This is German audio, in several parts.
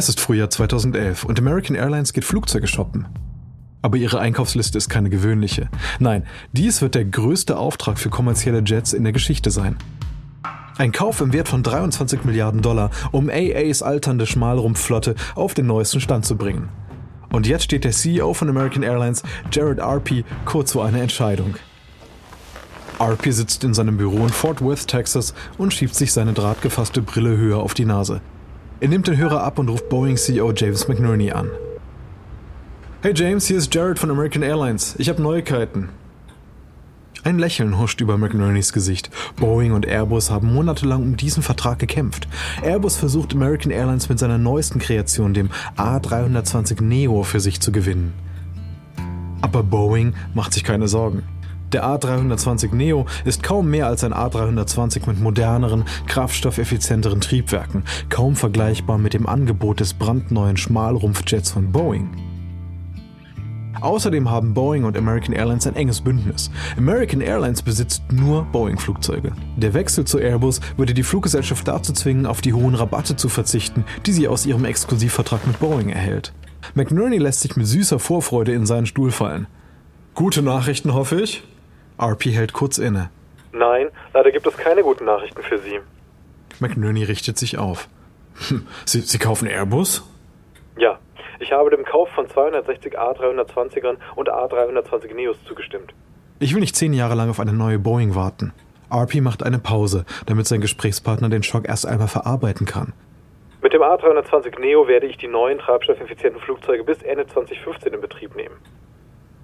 Es ist Frühjahr 2011 und American Airlines geht Flugzeuge shoppen. Aber ihre Einkaufsliste ist keine gewöhnliche. Nein, dies wird der größte Auftrag für kommerzielle Jets in der Geschichte sein. Ein Kauf im Wert von 23 Milliarden Dollar, um AAs alternde Schmalrumpfflotte auf den neuesten Stand zu bringen. Und jetzt steht der CEO von American Airlines, Jared Arpey, kurz vor einer Entscheidung. Arpey sitzt in seinem Büro in Fort Worth, Texas und schiebt sich seine drahtgefasste Brille höher auf die Nase. Er nimmt den Hörer ab und ruft Boeing CEO James McNerney an. Hey James, hier ist Jared von American Airlines. Ich habe Neuigkeiten. Ein Lächeln huscht über McNernys Gesicht. Boeing und Airbus haben monatelang um diesen Vertrag gekämpft. Airbus versucht American Airlines mit seiner neuesten Kreation, dem A320 Neo, für sich zu gewinnen. Aber Boeing macht sich keine Sorgen. Der A320 Neo ist kaum mehr als ein A320 mit moderneren, kraftstoffeffizienteren Triebwerken, kaum vergleichbar mit dem Angebot des brandneuen Schmalrumpfjets von Boeing. Außerdem haben Boeing und American Airlines ein enges Bündnis. American Airlines besitzt nur Boeing-Flugzeuge. Der Wechsel zu Airbus würde die Fluggesellschaft dazu zwingen, auf die hohen Rabatte zu verzichten, die sie aus ihrem Exklusivvertrag mit Boeing erhält. McNerney lässt sich mit süßer Vorfreude in seinen Stuhl fallen. Gute Nachrichten, hoffe ich? RP hält kurz inne. Nein, leider gibt es keine guten Nachrichten für Sie. McNerney richtet sich auf. Sie, Sie kaufen Airbus? Ja, ich habe dem Kauf von 260 A320ern und A320 Neos zugestimmt. Ich will nicht zehn Jahre lang auf eine neue Boeing warten. RP macht eine Pause, damit sein Gesprächspartner den Schock erst einmal verarbeiten kann. Mit dem A320 Neo werde ich die neuen treibstoffeffizienten Flugzeuge bis Ende 2015 in Betrieb nehmen.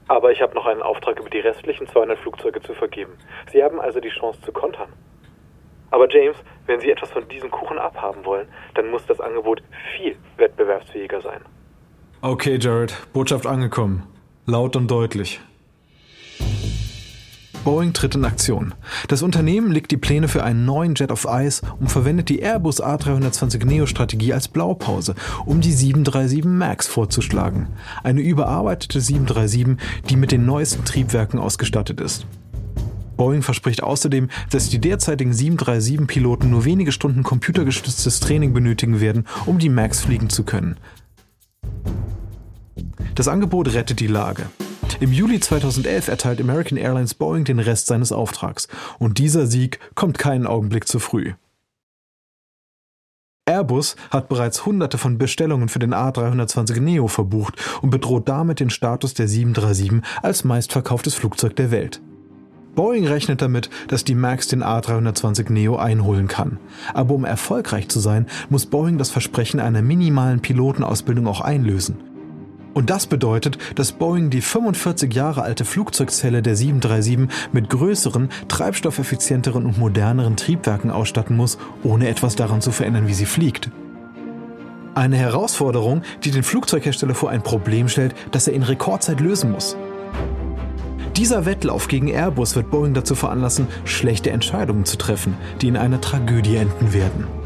Aber ich habe noch einen Auftrag über die restlichen 200 Flugzeuge zu vergeben. Sie haben also die Chance zu kontern. Aber James, wenn Sie etwas von diesem Kuchen abhaben wollen, dann muss das Angebot viel wettbewerbsfähiger sein. Okay, Jared, Botschaft angekommen. Laut und deutlich. Boeing tritt in Aktion. Das Unternehmen legt die Pläne für einen neuen Jet of Ice und verwendet die Airbus A320 Neo-Strategie als Blaupause, um die 737 MAX vorzuschlagen. Eine überarbeitete 737, die mit den neuesten Triebwerken ausgestattet ist. Boeing verspricht außerdem, dass die derzeitigen 737-Piloten nur wenige Stunden computergestütztes Training benötigen werden, um die MAX fliegen zu können. Das Angebot rettet die Lage. Im Juli 2011 erteilt American Airlines Boeing den Rest seines Auftrags. Und dieser Sieg kommt keinen Augenblick zu früh. Airbus hat bereits hunderte von Bestellungen für den A320 Neo verbucht und bedroht damit den Status der 737 als meistverkauftes Flugzeug der Welt. Boeing rechnet damit, dass die MAX den A320 Neo einholen kann. Aber um erfolgreich zu sein, muss Boeing das Versprechen einer minimalen Pilotenausbildung auch einlösen. Und das bedeutet, dass Boeing die 45 Jahre alte Flugzeugzelle der 737 mit größeren, treibstoffeffizienteren und moderneren Triebwerken ausstatten muss, ohne etwas daran zu verändern, wie sie fliegt. Eine Herausforderung, die den Flugzeughersteller vor ein Problem stellt, das er in Rekordzeit lösen muss. Dieser Wettlauf gegen Airbus wird Boeing dazu veranlassen, schlechte Entscheidungen zu treffen, die in einer Tragödie enden werden.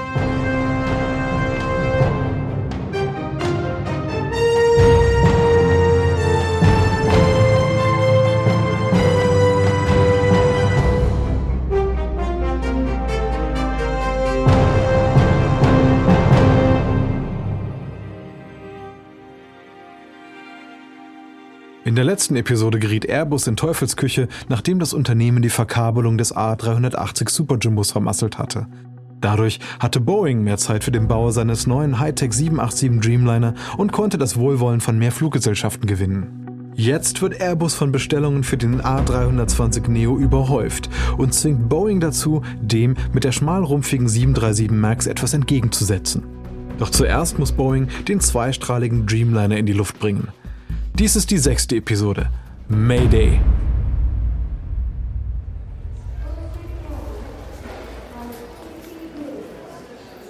In der letzten Episode geriet Airbus in Teufelsküche, nachdem das Unternehmen die Verkabelung des A380 Superjumbos vermasselt hatte. Dadurch hatte Boeing mehr Zeit für den Bau seines neuen Hightech 787 Dreamliner und konnte das Wohlwollen von mehr Fluggesellschaften gewinnen. Jetzt wird Airbus von Bestellungen für den A320 Neo überhäuft und zwingt Boeing dazu, dem mit der schmalrumpfigen 737 MAX etwas entgegenzusetzen. Doch zuerst muss Boeing den zweistrahligen Dreamliner in die Luft bringen. Dies ist die sechste Episode. Mayday.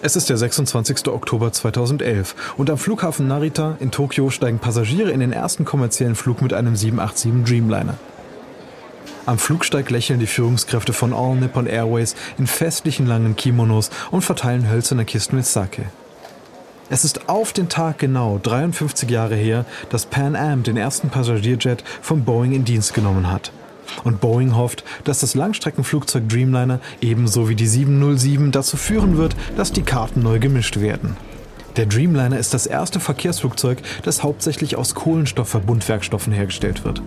Es ist der 26. Oktober 2011 und am Flughafen Narita in Tokio steigen Passagiere in den ersten kommerziellen Flug mit einem 787 Dreamliner. Am Flugsteig lächeln die Führungskräfte von All Nippon Airways in festlichen langen Kimonos und verteilen hölzerne Kisten mit Sake. Es ist auf den Tag genau 53 Jahre her, dass Pan Am den ersten Passagierjet von Boeing in Dienst genommen hat. Und Boeing hofft, dass das Langstreckenflugzeug Dreamliner ebenso wie die 707 dazu führen wird, dass die Karten neu gemischt werden. Der Dreamliner ist das erste Verkehrsflugzeug, das hauptsächlich aus Kohlenstoffverbundwerkstoffen hergestellt wird.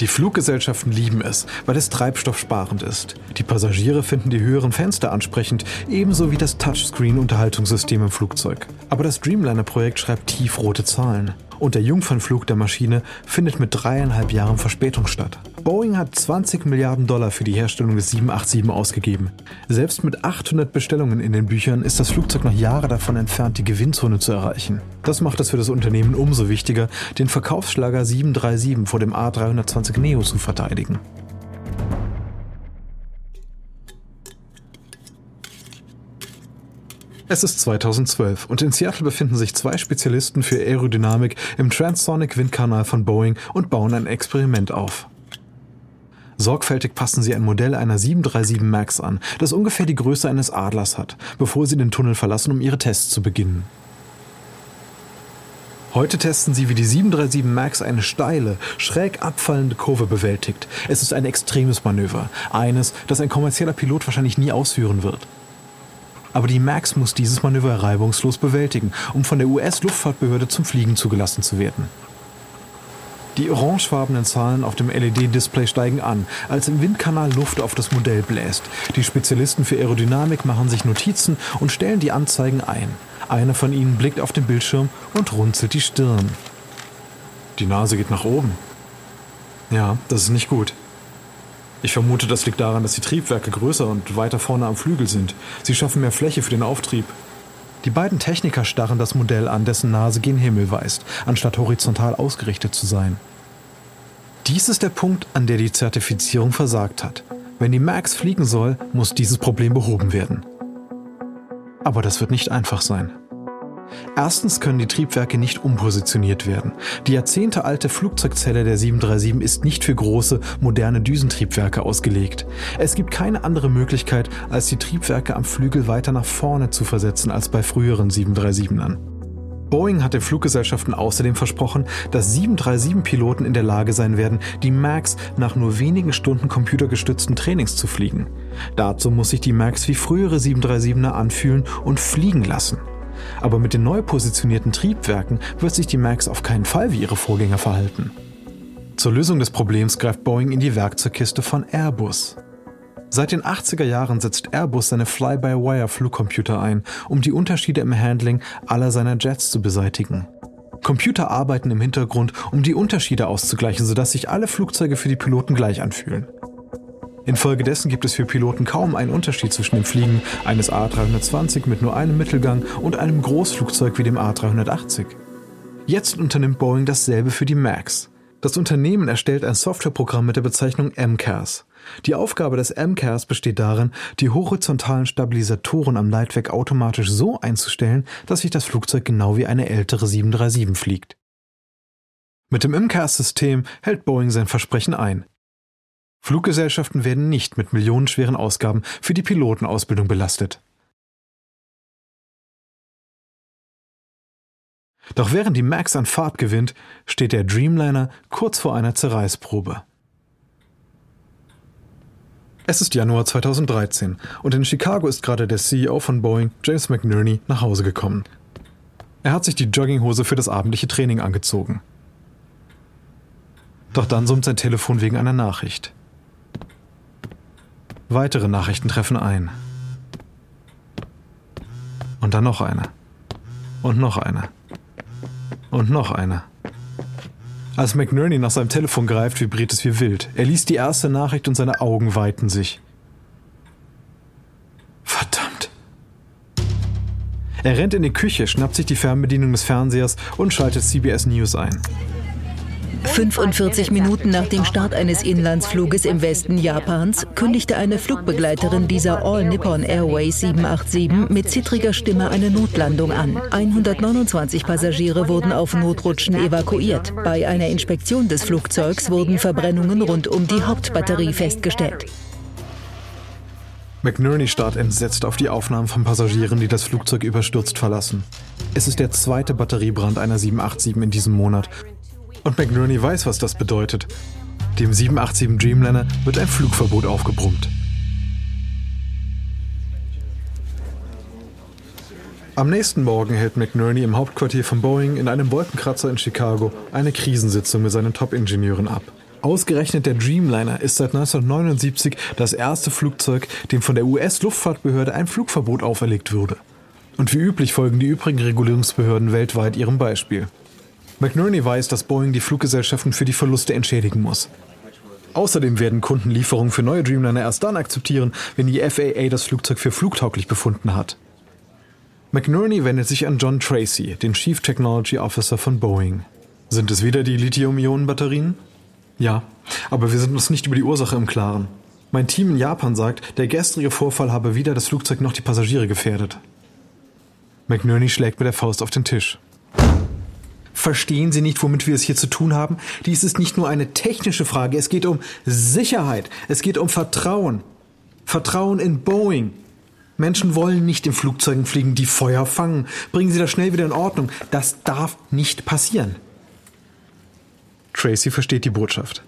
Die Fluggesellschaften lieben es, weil es treibstoffsparend ist. Die Passagiere finden die höheren Fenster ansprechend, ebenso wie das Touchscreen-Unterhaltungssystem im Flugzeug. Aber das Dreamliner-Projekt schreibt tiefrote Zahlen und der Jungfernflug der Maschine findet mit dreieinhalb Jahren Verspätung statt. Boeing hat 20 Milliarden Dollar für die Herstellung des 787 ausgegeben. Selbst mit 800 Bestellungen in den Büchern ist das Flugzeug noch Jahre davon entfernt, die Gewinnzone zu erreichen. Das macht es für das Unternehmen umso wichtiger, den Verkaufsschlager 737 vor dem A320 Neo zu verteidigen. Es ist 2012 und in Seattle befinden sich zwei Spezialisten für Aerodynamik im Transonic Windkanal von Boeing und bauen ein Experiment auf. Sorgfältig passen sie ein Modell einer 737 MAX an, das ungefähr die Größe eines Adlers hat, bevor sie den Tunnel verlassen, um ihre Tests zu beginnen. Heute testen sie, wie die 737 MAX eine steile, schräg abfallende Kurve bewältigt. Es ist ein extremes Manöver, eines, das ein kommerzieller Pilot wahrscheinlich nie ausführen wird. Aber die MAX muss dieses Manöver reibungslos bewältigen, um von der US-Luftfahrtbehörde zum Fliegen zugelassen zu werden. Die orangefarbenen Zahlen auf dem LED-Display steigen an, als im Windkanal Luft auf das Modell bläst. Die Spezialisten für Aerodynamik machen sich Notizen und stellen die Anzeigen ein. Einer von ihnen blickt auf den Bildschirm und runzelt die Stirn. Die Nase geht nach oben. Ja, das ist nicht gut. Ich vermute, das liegt daran, dass die Triebwerke größer und weiter vorne am Flügel sind. Sie schaffen mehr Fläche für den Auftrieb. Die beiden Techniker starren das Modell an, dessen Nase gen Himmel weist, anstatt horizontal ausgerichtet zu sein. Dies ist der Punkt, an der die Zertifizierung versagt hat. Wenn die Max fliegen soll, muss dieses Problem behoben werden. Aber das wird nicht einfach sein. Erstens können die Triebwerke nicht umpositioniert werden. Die jahrzehntealte Flugzeugzelle der 737 ist nicht für große, moderne Düsentriebwerke ausgelegt. Es gibt keine andere Möglichkeit, als die Triebwerke am Flügel weiter nach vorne zu versetzen als bei früheren 737ern. Boeing hat den Fluggesellschaften außerdem versprochen, dass 737-Piloten in der Lage sein werden, die MAX nach nur wenigen Stunden computergestützten Trainings zu fliegen. Dazu muss sich die MAX wie frühere 737er anfühlen und fliegen lassen. Aber mit den neu positionierten Triebwerken wird sich die Max auf keinen Fall wie ihre Vorgänger verhalten. Zur Lösung des Problems greift Boeing in die Werkzeugkiste von Airbus. Seit den 80er Jahren setzt Airbus seine Fly-by-Wire-Flugcomputer ein, um die Unterschiede im Handling aller seiner Jets zu beseitigen. Computer arbeiten im Hintergrund, um die Unterschiede auszugleichen, sodass sich alle Flugzeuge für die Piloten gleich anfühlen. Infolgedessen gibt es für Piloten kaum einen Unterschied zwischen dem Fliegen eines A320 mit nur einem Mittelgang und einem Großflugzeug wie dem A380. Jetzt unternimmt Boeing dasselbe für die MAX. Das Unternehmen erstellt ein Softwareprogramm mit der Bezeichnung MCAS. Die Aufgabe des MCAS besteht darin, die horizontalen Stabilisatoren am Leitwerk automatisch so einzustellen, dass sich das Flugzeug genau wie eine ältere 737 fliegt. Mit dem MCAS-System hält Boeing sein Versprechen ein. Fluggesellschaften werden nicht mit millionenschweren Ausgaben für die Pilotenausbildung belastet. Doch während die Max an Fahrt gewinnt, steht der Dreamliner kurz vor einer Zerreißprobe. Es ist Januar 2013 und in Chicago ist gerade der CEO von Boeing, James McNerney, nach Hause gekommen. Er hat sich die Jogginghose für das abendliche Training angezogen. Doch dann summt sein Telefon wegen einer Nachricht. Weitere Nachrichten treffen ein. Und dann noch eine. Und noch eine. Und noch eine. Als McNerney nach seinem Telefon greift, vibriert es wie wild. Er liest die erste Nachricht und seine Augen weiten sich. Verdammt. Er rennt in die Küche, schnappt sich die Fernbedienung des Fernsehers und schaltet CBS News ein. 45 Minuten nach dem Start eines Inlandsfluges im Westen Japans kündigte eine Flugbegleiterin dieser All Nippon Airways 787 mit zittriger Stimme eine Notlandung an. 129 Passagiere wurden auf Notrutschen evakuiert. Bei einer Inspektion des Flugzeugs wurden Verbrennungen rund um die Hauptbatterie festgestellt. McNerney starrt entsetzt auf die Aufnahmen von Passagieren, die das Flugzeug überstürzt verlassen. Es ist der zweite Batteriebrand einer 787 in diesem Monat. Und McNerney weiß, was das bedeutet. Dem 787 Dreamliner wird ein Flugverbot aufgebrummt. Am nächsten Morgen hält McNerney im Hauptquartier von Boeing in einem Wolkenkratzer in Chicago eine Krisensitzung mit seinen Top-Ingenieuren ab. Ausgerechnet der Dreamliner ist seit 1979 das erste Flugzeug, dem von der US-Luftfahrtbehörde ein Flugverbot auferlegt würde. Und wie üblich folgen die übrigen Regulierungsbehörden weltweit ihrem Beispiel. McNerney weiß, dass Boeing die Fluggesellschaften für die Verluste entschädigen muss. Außerdem werden Kunden Lieferungen für neue Dreamliner erst dann akzeptieren, wenn die FAA das Flugzeug für flugtauglich befunden hat. McNerney wendet sich an John Tracy, den Chief Technology Officer von Boeing. Sind es wieder die Lithium-Ionen-Batterien? Ja, aber wir sind uns nicht über die Ursache im Klaren. Mein Team in Japan sagt, der gestrige Vorfall habe weder das Flugzeug noch die Passagiere gefährdet. McNerney schlägt mit der Faust auf den Tisch. Verstehen Sie nicht, womit wir es hier zu tun haben? Dies ist nicht nur eine technische Frage, es geht um Sicherheit, es geht um Vertrauen. Vertrauen in Boeing. Menschen wollen nicht in Flugzeugen fliegen, die Feuer fangen. Bringen Sie das schnell wieder in Ordnung. Das darf nicht passieren. Tracy versteht die Botschaft.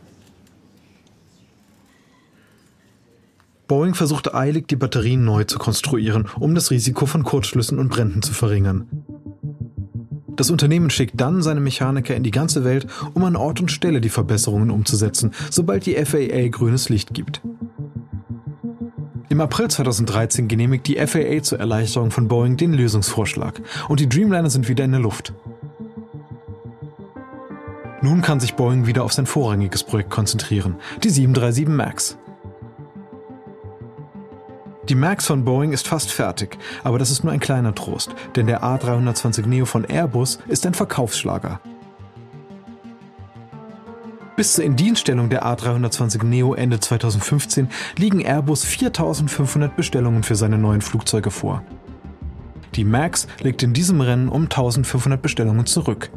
Boeing versuchte eilig, die Batterien neu zu konstruieren, um das Risiko von Kurzschlüssen und Bränden zu verringern. Das Unternehmen schickt dann seine Mechaniker in die ganze Welt, um an Ort und Stelle die Verbesserungen umzusetzen, sobald die FAA grünes Licht gibt. Im April 2013 genehmigt die FAA zur Erleichterung von Boeing den Lösungsvorschlag und die Dreamliner sind wieder in der Luft. Nun kann sich Boeing wieder auf sein vorrangiges Projekt konzentrieren, die 737 MAX. Die MAX von Boeing ist fast fertig, aber das ist nur ein kleiner Trost, denn der A320 Neo von Airbus ist ein Verkaufsschlager. Bis zur Indienststellung der A320 Neo Ende 2015 liegen Airbus 4500 Bestellungen für seine neuen Flugzeuge vor. Die MAX legt in diesem Rennen um 1500 Bestellungen zurück.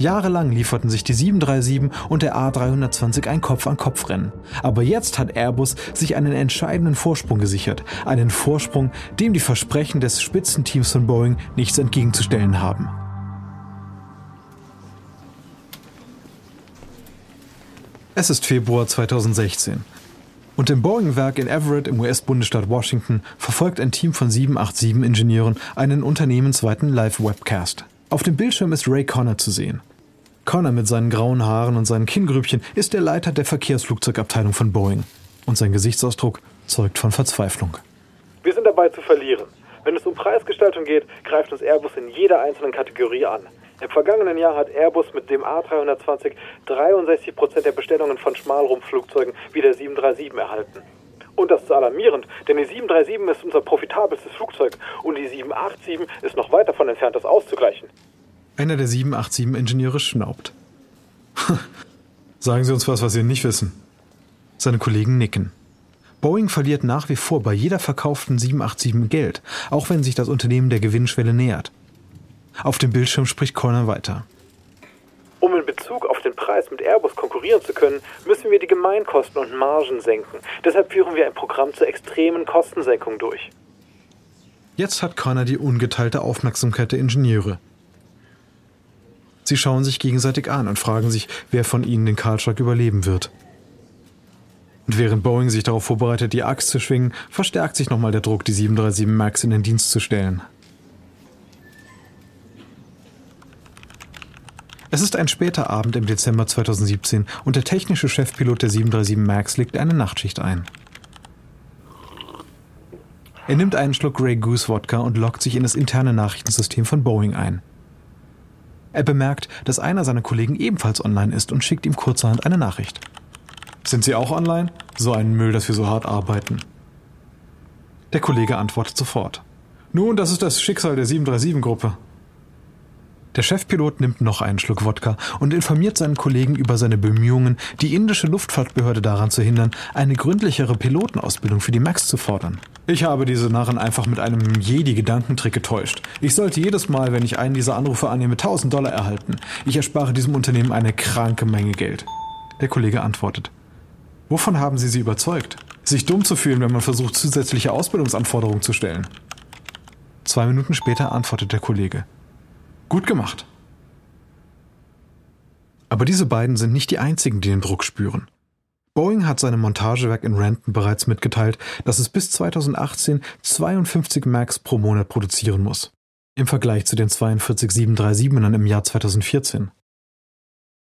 Jahrelang lieferten sich die 737 und der A320 ein Kopf-an-Kopf-Rennen. Aber jetzt hat Airbus sich einen entscheidenden Vorsprung gesichert. Einen Vorsprung, dem die Versprechen des Spitzenteams von Boeing nichts entgegenzustellen haben. Es ist Februar 2016. Und im Boeing-Werk in Everett im US-Bundesstaat Washington verfolgt ein Team von 787-Ingenieuren einen unternehmensweiten Live-Webcast. Auf dem Bildschirm ist Ray Connor zu sehen. Connor mit seinen grauen Haaren und seinen Kinngrübchen ist der Leiter der Verkehrsflugzeugabteilung von Boeing. Und sein Gesichtsausdruck zeugt von Verzweiflung. Wir sind dabei zu verlieren. Wenn es um Preisgestaltung geht, greift uns Airbus in jeder einzelnen Kategorie an. Im vergangenen Jahr hat Airbus mit dem A320 63 Prozent der Bestellungen von Schmalrumpfflugzeugen wie der 737 erhalten. Und das ist alarmierend, denn die 737 ist unser profitabelstes Flugzeug und die 787 ist noch weit davon entfernt, das auszugleichen. Einer der 787-Ingenieure schnaubt. Sagen Sie uns was, was Sie nicht wissen. Seine Kollegen nicken. Boeing verliert nach wie vor bei jeder verkauften 787 Geld, auch wenn sich das Unternehmen der Gewinnschwelle nähert. Auf dem Bildschirm spricht Corner weiter. Bezug auf den Preis mit Airbus konkurrieren zu können, müssen wir die Gemeinkosten und Margen senken. Deshalb führen wir ein Programm zur extremen Kostensenkung durch. Jetzt hat Connor die ungeteilte Aufmerksamkeit der Ingenieure. Sie schauen sich gegenseitig an und fragen sich, wer von ihnen den Kahlschlag überleben wird. Und während Boeing sich darauf vorbereitet, die Axt zu schwingen, verstärkt sich nochmal der Druck, die 737 MAX in den Dienst zu stellen. Es ist ein später Abend im Dezember 2017 und der technische Chefpilot der 737 MAX legt eine Nachtschicht ein. Er nimmt einen Schluck Grey Goose Wodka und loggt sich in das interne Nachrichtensystem von Boeing ein. Er bemerkt, dass einer seiner Kollegen ebenfalls online ist und schickt ihm kurzerhand eine Nachricht. Sind Sie auch online? So ein Müll, dass wir so hart arbeiten. Der Kollege antwortet sofort. Nun, das ist das Schicksal der 737-Gruppe. Der Chefpilot nimmt noch einen Schluck Wodka und informiert seinen Kollegen über seine Bemühungen, die indische Luftfahrtbehörde daran zu hindern, eine gründlichere Pilotenausbildung für die MAX zu fordern. Ich habe diese Narren einfach mit einem Jedi-Gedankentrick getäuscht. Ich sollte jedes Mal, wenn ich einen dieser Anrufe annehme, 1000 Dollar erhalten. Ich erspare diesem Unternehmen eine kranke Menge Geld. Der Kollege antwortet. Wovon haben Sie sie überzeugt? Sich dumm zu fühlen, wenn man versucht, zusätzliche Ausbildungsanforderungen zu stellen. Zwei Minuten später antwortet der Kollege. Gut gemacht. Aber diese beiden sind nicht die einzigen, die den Druck spüren. Boeing hat seinem Montagewerk in Renton bereits mitgeteilt, dass es bis 2018 52 Max pro Monat produzieren muss. Im Vergleich zu den 42 737ern im Jahr 2014.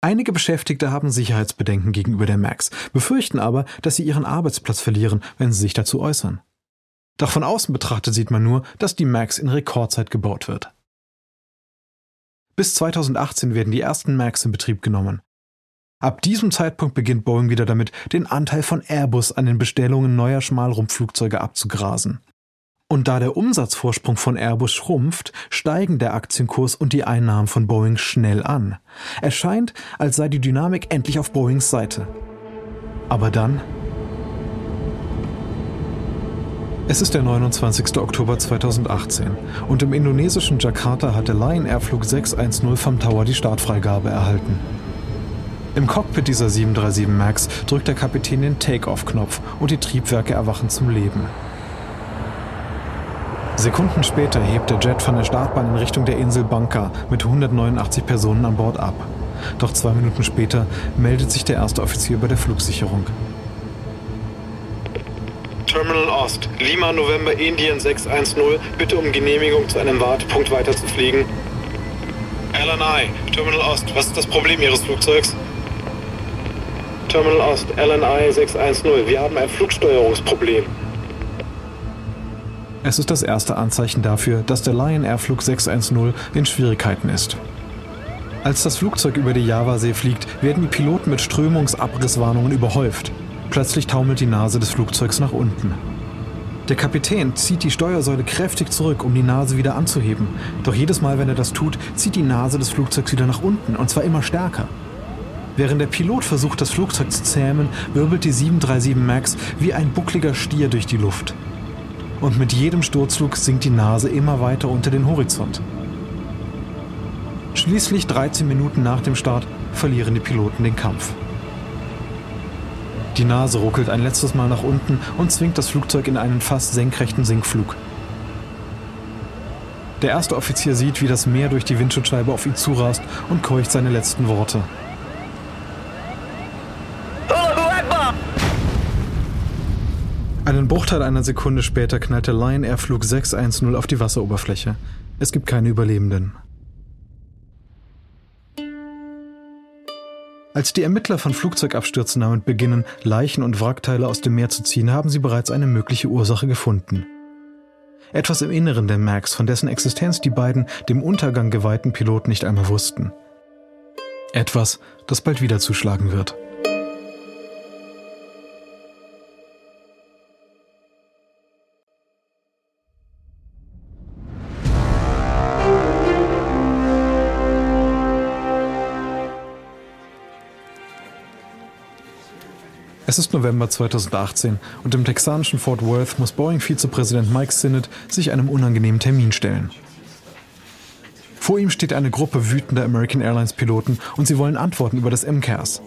Einige Beschäftigte haben Sicherheitsbedenken gegenüber der Max, befürchten aber, dass sie ihren Arbeitsplatz verlieren, wenn sie sich dazu äußern. Doch von außen betrachtet sieht man nur, dass die Max in Rekordzeit gebaut wird. Bis 2018 werden die ersten Macs in Betrieb genommen. Ab diesem Zeitpunkt beginnt Boeing wieder damit, den Anteil von Airbus an den Bestellungen neuer Schmalrumpfflugzeuge abzugrasen. Und da der Umsatzvorsprung von Airbus schrumpft, steigen der Aktienkurs und die Einnahmen von Boeing schnell an. Es scheint, als sei die Dynamik endlich auf Boeings Seite. Aber dann Es ist der 29. Oktober 2018 und im indonesischen Jakarta hat der Lion Air Flug 610 vom Tower die Startfreigabe erhalten. Im Cockpit dieser 737 MAX drückt der Kapitän den Take-Off-Knopf und die Triebwerke erwachen zum Leben. Sekunden später hebt der Jet von der Startbahn in Richtung der Insel Banka mit 189 Personen an Bord ab. Doch zwei Minuten später meldet sich der erste Offizier bei der Flugsicherung. Terminal Ost, Lima November Indien 610, bitte um Genehmigung zu einem Wartepunkt weiterzufliegen. LNI, Terminal Ost, was ist das Problem Ihres Flugzeugs? Terminal Ost, LNI 610, wir haben ein Flugsteuerungsproblem. Es ist das erste Anzeichen dafür, dass der Lion Air Flug 610 in Schwierigkeiten ist. Als das Flugzeug über die Javasee fliegt, werden die Piloten mit Strömungsabrisswarnungen überhäuft. Plötzlich taumelt die Nase des Flugzeugs nach unten. Der Kapitän zieht die Steuersäule kräftig zurück, um die Nase wieder anzuheben. Doch jedes Mal, wenn er das tut, zieht die Nase des Flugzeugs wieder nach unten, und zwar immer stärker. Während der Pilot versucht, das Flugzeug zu zähmen, wirbelt die 737 MAX wie ein buckliger Stier durch die Luft. Und mit jedem Sturzflug sinkt die Nase immer weiter unter den Horizont. Schließlich 13 Minuten nach dem Start verlieren die Piloten den Kampf. Die Nase ruckelt ein letztes Mal nach unten und zwingt das Flugzeug in einen fast senkrechten Sinkflug. Der erste Offizier sieht, wie das Meer durch die Windschutzscheibe auf ihn zurast und keucht seine letzten Worte. Einen Bruchteil einer Sekunde später knallt der Lion Air Flug 610 auf die Wasseroberfläche. Es gibt keine Überlebenden. Als die Ermittler von Flugzeugabstürzen damit beginnen, Leichen und Wrackteile aus dem Meer zu ziehen, haben sie bereits eine mögliche Ursache gefunden. Etwas im Inneren der Max, von dessen Existenz die beiden dem Untergang geweihten Piloten nicht einmal wussten. Etwas, das bald wieder zuschlagen wird. Es ist November 2018 und im texanischen Fort Worth muss Boeing-Vizepräsident Mike Sinnott sich einem unangenehmen Termin stellen. Vor ihm steht eine Gruppe wütender American Airlines-Piloten und sie wollen Antworten über das MCAS,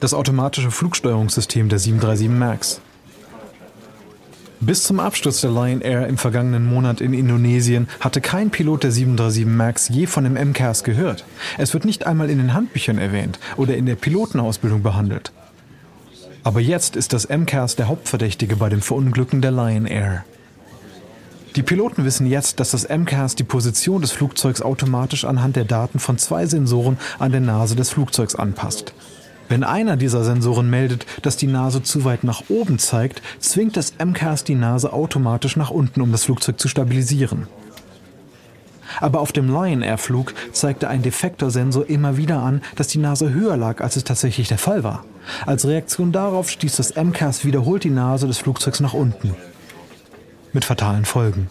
das automatische Flugsteuerungssystem der 737 MAX. Bis zum Absturz der Lion Air im vergangenen Monat in Indonesien hatte kein Pilot der 737 MAX je von dem MCAS gehört. Es wird nicht einmal in den Handbüchern erwähnt oder in der Pilotenausbildung behandelt. Aber jetzt ist das MCAS der Hauptverdächtige bei dem Verunglücken der Lion Air. Die Piloten wissen jetzt, dass das MCAS die Position des Flugzeugs automatisch anhand der Daten von zwei Sensoren an der Nase des Flugzeugs anpasst. Wenn einer dieser Sensoren meldet, dass die Nase zu weit nach oben zeigt, zwingt das MCAS die Nase automatisch nach unten, um das Flugzeug zu stabilisieren. Aber auf dem Lion Air Flug zeigte ein defekter Sensor immer wieder an, dass die Nase höher lag, als es tatsächlich der Fall war. Als Reaktion darauf stieß das MCAS wiederholt die Nase des Flugzeugs nach unten. Mit fatalen Folgen.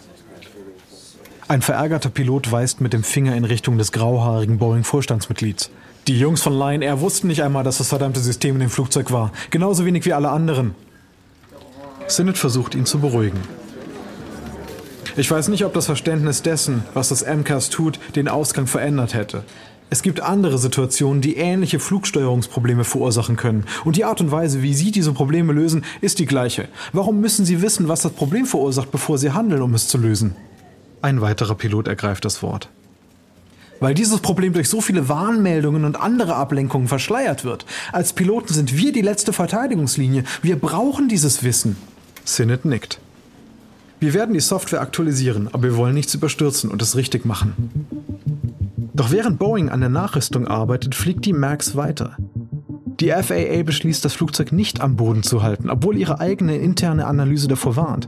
Ein verärgerter Pilot weist mit dem Finger in Richtung des grauhaarigen Boeing-Vorstandsmitglieds. Die Jungs von Lion Air wussten nicht einmal, dass das verdammte System in dem Flugzeug war. Genauso wenig wie alle anderen. Sinnett versucht ihn zu beruhigen. Ich weiß nicht, ob das Verständnis dessen, was das MCAS tut, den Ausgang verändert hätte. Es gibt andere Situationen, die ähnliche Flugsteuerungsprobleme verursachen können. Und die Art und Weise, wie Sie diese Probleme lösen, ist die gleiche. Warum müssen Sie wissen, was das Problem verursacht, bevor Sie handeln, um es zu lösen? Ein weiterer Pilot ergreift das Wort. Weil dieses Problem durch so viele Warnmeldungen und andere Ablenkungen verschleiert wird. Als Piloten sind wir die letzte Verteidigungslinie. Wir brauchen dieses Wissen. Sinnett nickt. Wir werden die Software aktualisieren, aber wir wollen nichts überstürzen und es richtig machen. Doch während Boeing an der Nachrüstung arbeitet, fliegt die MAX weiter. Die FAA beschließt, das Flugzeug nicht am Boden zu halten, obwohl ihre eigene interne Analyse davor warnt,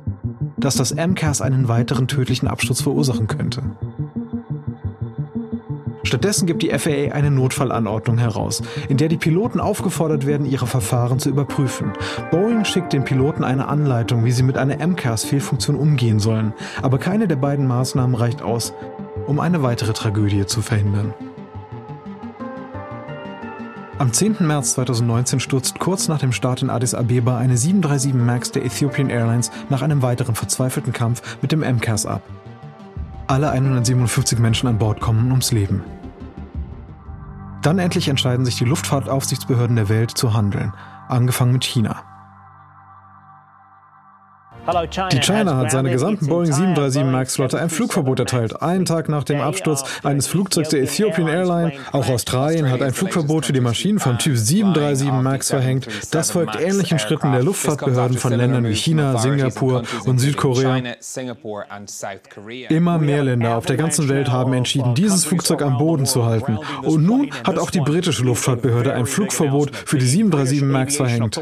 dass das MCAS einen weiteren tödlichen Absturz verursachen könnte. Stattdessen gibt die FAA eine Notfallanordnung heraus, in der die Piloten aufgefordert werden, ihre Verfahren zu überprüfen. Boeing schickt den Piloten eine Anleitung, wie sie mit einer MCAS-Fehlfunktion umgehen sollen, aber keine der beiden Maßnahmen reicht aus, um eine weitere Tragödie zu verhindern. Am 10. März 2019 stürzt kurz nach dem Start in Addis Abeba eine 737 MAX der Ethiopian Airlines nach einem weiteren verzweifelten Kampf mit dem MCAS ab. Alle 157 Menschen an Bord kommen ums Leben. Dann endlich entscheiden sich die Luftfahrtaufsichtsbehörden der Welt zu handeln, angefangen mit China. Die China hat seine gesamten Boeing 737 MAX-Flotte ein Flugverbot erteilt, einen Tag nach dem Absturz eines Flugzeugs der Ethiopian Airline. Auch Australien hat ein Flugverbot für die Maschinen vom Typ 737 MAX verhängt. Das folgt ähnlichen Schritten der Luftfahrtbehörden von Ländern wie China, Singapur und Südkorea. Immer mehr Länder auf der ganzen Welt haben entschieden, dieses Flugzeug am Boden zu halten. Und nun hat auch die britische Luftfahrtbehörde ein Flugverbot für die 737 MAX verhängt.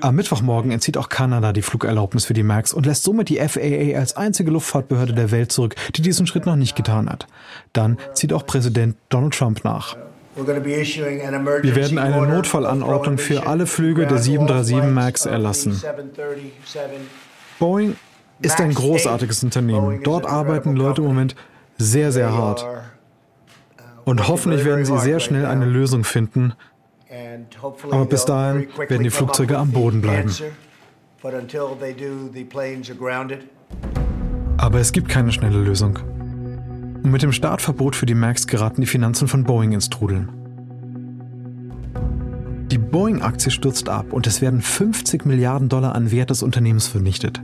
Am Mittwochmorgen entzieht auch Kanada die Flugerlaubnis für die MAX und lässt somit die FAA als einzige Luftfahrtbehörde der Welt zurück, die diesen Schritt noch nicht getan hat. Dann zieht auch Präsident Donald Trump nach. Wir werden eine Notfallanordnung für alle Flüge der 737 MAX erlassen. Boeing ist ein großartiges Unternehmen. Dort arbeiten Leute im Moment sehr, sehr hart. Und hoffentlich werden sie sehr schnell eine Lösung finden, aber bis dahin werden die Flugzeuge am Boden bleiben. Aber es gibt keine schnelle Lösung. Und mit dem Startverbot für die MAX geraten die Finanzen von Boeing ins Trudeln. Die Boeing-Aktie stürzt ab und es werden 50 Milliarden Dollar an Wert des Unternehmens vernichtet.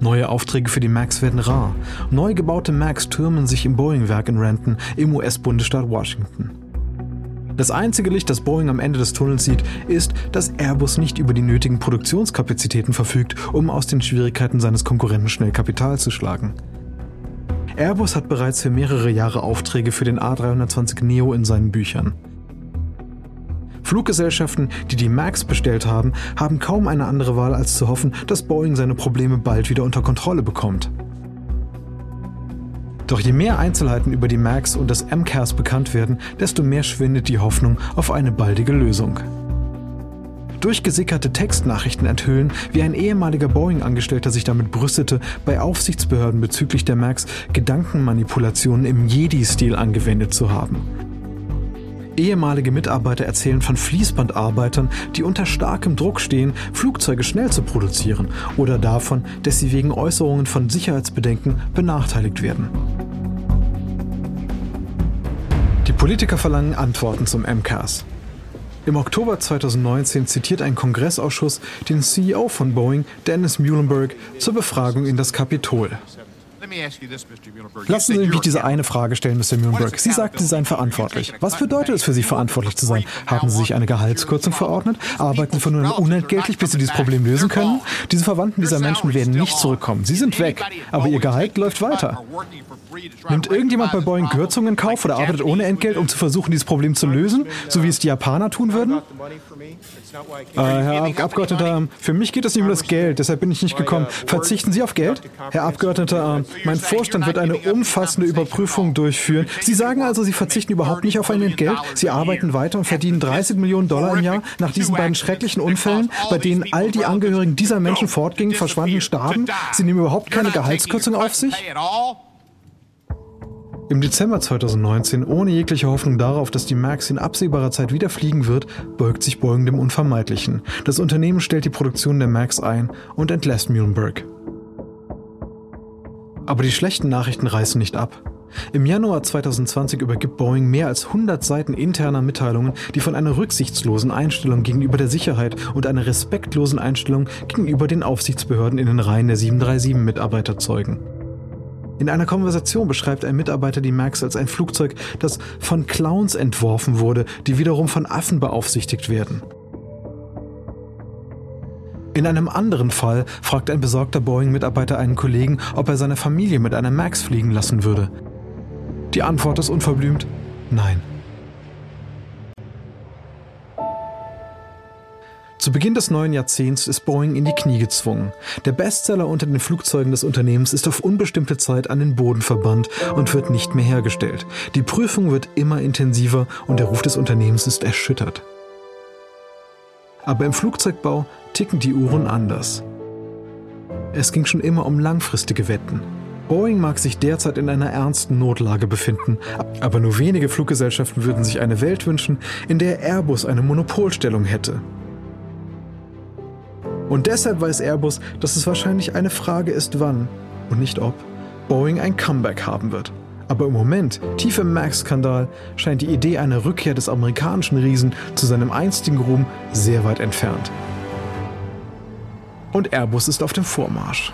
Neue Aufträge für die MAX werden rar. Neu gebaute MAX türmen sich im Boeing-Werk in Renton im US-Bundesstaat Washington. Das einzige Licht, das Boeing am Ende des Tunnels sieht, ist, dass Airbus nicht über die nötigen Produktionskapazitäten verfügt, um aus den Schwierigkeiten seines Konkurrenten schnell Kapital zu schlagen. Airbus hat bereits für mehrere Jahre Aufträge für den A320 Neo in seinen Büchern. Fluggesellschaften, die die MAX bestellt haben, haben kaum eine andere Wahl, als zu hoffen, dass Boeing seine Probleme bald wieder unter Kontrolle bekommt. Doch je mehr Einzelheiten über die MAX und das MCAS bekannt werden, desto mehr schwindet die Hoffnung auf eine baldige Lösung. Durchgesickerte Textnachrichten enthüllen, wie ein ehemaliger Boeing-Angestellter sich damit brüstete, bei Aufsichtsbehörden bezüglich der MAX Gedankenmanipulationen im Jedi-Stil angewendet zu haben. Ehemalige Mitarbeiter erzählen von Fließbandarbeitern, die unter starkem Druck stehen, Flugzeuge schnell zu produzieren oder davon, dass sie wegen Äußerungen von Sicherheitsbedenken benachteiligt werden. Die Politiker verlangen Antworten zum MCAS. Im Oktober 2019 zitiert ein Kongressausschuss den CEO von Boeing, Dennis Muhlenberg, zur Befragung in das Kapitol. Lassen Sie mich diese eine Frage stellen, Mr. Muhlenberg. Sie sagten, Sie seien verantwortlich. Was bedeutet es für Sie, verantwortlich zu sein? Haben Sie sich eine Gehaltskürzung verordnet? Arbeiten Sie von nun an unentgeltlich, bis Sie dieses Problem lösen können? Diese Verwandten dieser Menschen werden nicht zurückkommen. Sie sind weg, aber Ihr Gehalt läuft weiter. Nimmt irgendjemand bei Boeing Kürzungen in Kauf oder arbeitet ohne Entgelt, um zu versuchen, dieses Problem zu lösen, so wie es die Japaner tun würden? Äh, Herr Abgeordneter, für mich geht es nicht um das Geld, deshalb bin ich nicht gekommen. Verzichten Sie auf Geld? Herr Abgeordneter, Mein Vorstand wird eine umfassende Überprüfung durchführen. Sie sagen also, Sie verzichten überhaupt nicht auf ein Entgelt. Sie arbeiten weiter und verdienen 30 Millionen Dollar im Jahr nach diesen beiden schrecklichen Unfällen, bei denen all die Angehörigen dieser Menschen fortgingen, verschwanden, starben. Sie nehmen überhaupt keine Gehaltskürzung auf sich? Im Dezember 2019, ohne jegliche Hoffnung darauf, dass die Max in absehbarer Zeit wieder fliegen wird, beugt sich Boeing dem Unvermeidlichen. Das Unternehmen stellt die Produktion der Max ein und entlässt Muhlenberg. Aber die schlechten Nachrichten reißen nicht ab. Im Januar 2020 übergibt Boeing mehr als 100 Seiten interner Mitteilungen, die von einer rücksichtslosen Einstellung gegenüber der Sicherheit und einer respektlosen Einstellung gegenüber den Aufsichtsbehörden in den Reihen der 737-Mitarbeiter zeugen. In einer Konversation beschreibt ein Mitarbeiter die Max als ein Flugzeug, das von Clowns entworfen wurde, die wiederum von Affen beaufsichtigt werden. In einem anderen Fall fragt ein besorgter Boeing-Mitarbeiter einen Kollegen, ob er seine Familie mit einer Max fliegen lassen würde. Die Antwort ist unverblümt Nein. Zu Beginn des neuen Jahrzehnts ist Boeing in die Knie gezwungen. Der Bestseller unter den Flugzeugen des Unternehmens ist auf unbestimmte Zeit an den Boden verbannt und wird nicht mehr hergestellt. Die Prüfung wird immer intensiver und der Ruf des Unternehmens ist erschüttert. Aber im Flugzeugbau ticken die Uhren anders. Es ging schon immer um langfristige Wetten. Boeing mag sich derzeit in einer ernsten Notlage befinden, aber nur wenige Fluggesellschaften würden sich eine Welt wünschen, in der Airbus eine Monopolstellung hätte. Und deshalb weiß Airbus, dass es wahrscheinlich eine Frage ist, wann und nicht ob Boeing ein Comeback haben wird. Aber im Moment, tief im Max-Skandal, scheint die Idee einer Rückkehr des amerikanischen Riesen zu seinem einstigen Ruhm sehr weit entfernt. Und Airbus ist auf dem Vormarsch.